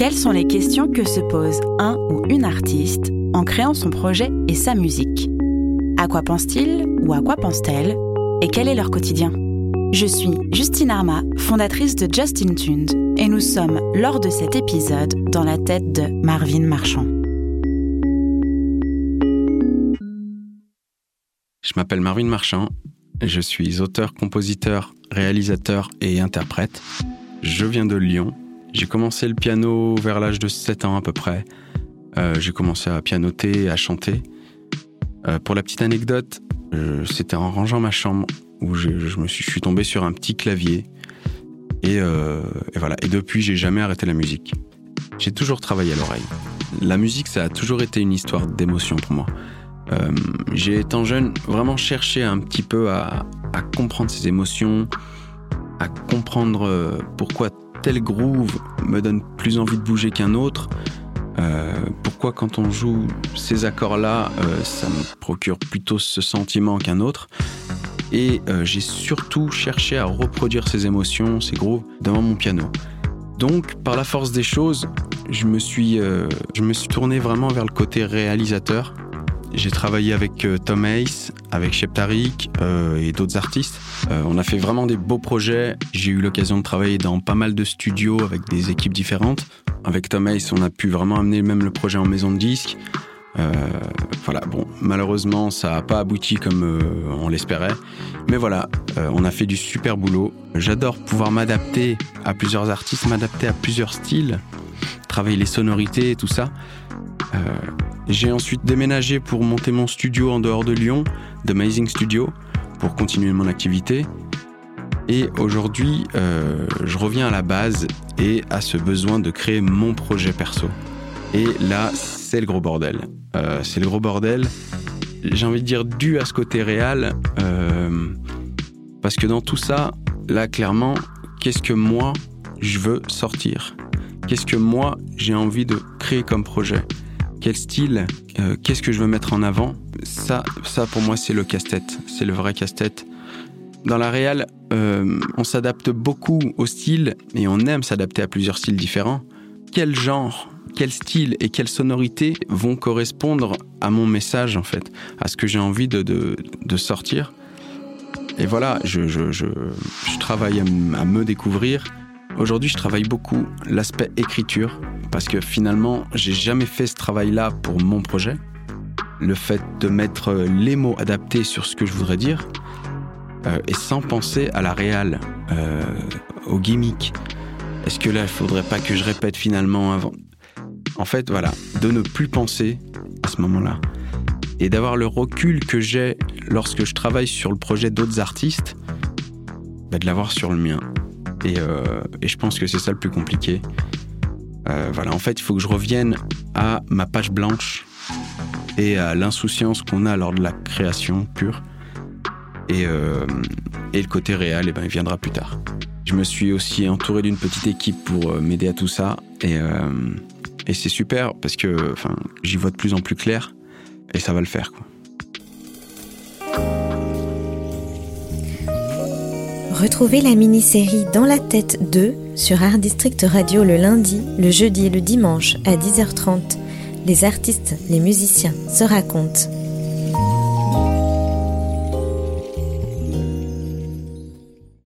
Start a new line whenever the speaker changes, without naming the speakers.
Quelles sont les questions que se pose un ou une artiste en créant son projet et sa musique? À quoi pense-t-il ou à quoi pense-t-elle? Et quel est leur quotidien? Je suis Justine Arma, fondatrice de Justin Tuned, et nous sommes, lors de cet épisode, dans la tête de Marvin Marchand.
Je m'appelle Marvin Marchand, je suis auteur, compositeur, réalisateur et interprète. Je viens de Lyon j'ai commencé le piano vers l'âge de 7 ans à peu près. Euh, j'ai commencé à pianoter, à chanter. Euh, pour la petite anecdote, euh, c'était en rangeant ma chambre où je, me suis, suis, tombé sur un petit clavier. Et, et voilà. Et depuis, j'ai jamais arrêté la musique. J'ai toujours travaillé à l'oreille. La musique, ça a toujours été une histoire d'émotion pour moi. j'ai, étant jeune, vraiment cherché un petit peu à, à comprendre ces émotions, à comprendre pourquoi tel groove me donne plus envie de bouger qu'un autre euh, Pourquoi quand on joue ces accords-là, euh, ça me procure plutôt ce sentiment qu'un autre? Et euh, j'ai surtout cherché à reproduire ces émotions, ces grooves, devant mon piano. Donc, par la force des choses, je me suis, je me suis tourné vraiment vers le côté réalisateur j'ai travaillé avec euh, Tom Ace, avec Shep Tariq euh, et d'autres artistes. Euh, on a fait vraiment des beaux projets. J'ai eu l'occasion de travailler dans pas mal de studios avec des équipes différentes. Avec Tom Ace, on a pu vraiment amener même le projet en maison de disque. voilà, bon, malheureusement, ça n'a pas abouti comme on l'espérait. Mais voilà, on a fait du super boulot. J'adore pouvoir m'adapter à plusieurs artistes, m'adapter à plusieurs styles, travailler les sonorités et tout ça. J'ai ensuite déménagé pour monter mon studio en dehors de Lyon, d'Amazing Studio, pour continuer mon activité. Et aujourd'hui, euh, je reviens à la base et à ce besoin de créer mon projet perso. Et là, c'est le gros bordel. Euh, c'est le gros bordel. J'ai envie de dire dû à ce côté réel. Euh, parce que dans tout ça, là, clairement, qu'est-ce que moi, je veux sortir? Qu'est-ce que moi, j'ai envie de créer comme projet? Quel style, euh, qu'est-ce que je veux mettre en avant. Ça, ça pour moi, c'est le casse-tête. C'est le vrai casse-tête. Dans la réal, euh, on s'adapte beaucoup au style et on aime s'adapter à plusieurs styles différents. Quel genre, quel style et quelle sonorité vont correspondre à mon message, en fait, à ce que j'ai envie de, de, sortir? Et voilà, je, je, je, travaille à me découvrir. Aujourd'hui, je travaille beaucoup l'aspect écriture parce que finalement, j'ai jamais fait ce travail-là pour mon projet. Le fait de mettre les mots adaptés sur ce que je voudrais dire, euh, et sans penser à la réale, euh, au gimmick. Est-ce que là, il faudrait pas que je répète finalement avant? En fait, voilà, de ne plus penser à ce moment-là. Et d'avoir le recul que j'ai lorsque je travaille sur le projet d'autres artistes, bah, de l'avoir sur le mien. Et, euh, et je pense que c'est ça le plus compliqué. Euh, voilà, en fait, il faut que je revienne à ma page blanche et à l'insouciance qu'on a lors de la création pure. Et, euh, le côté réel, eh ben, il viendra plus tard. Je me suis aussi entouré d'une petite équipe pour m'aider à tout ça. Et, et c'est super parce que j'y vois de plus en plus clair et ça va le faire.
Retrouvez la mini-série Dans la tête 2 sur Art District Radio le lundi, le jeudi et le dimanche à 10h30. Les artistes, les musiciens se racontent.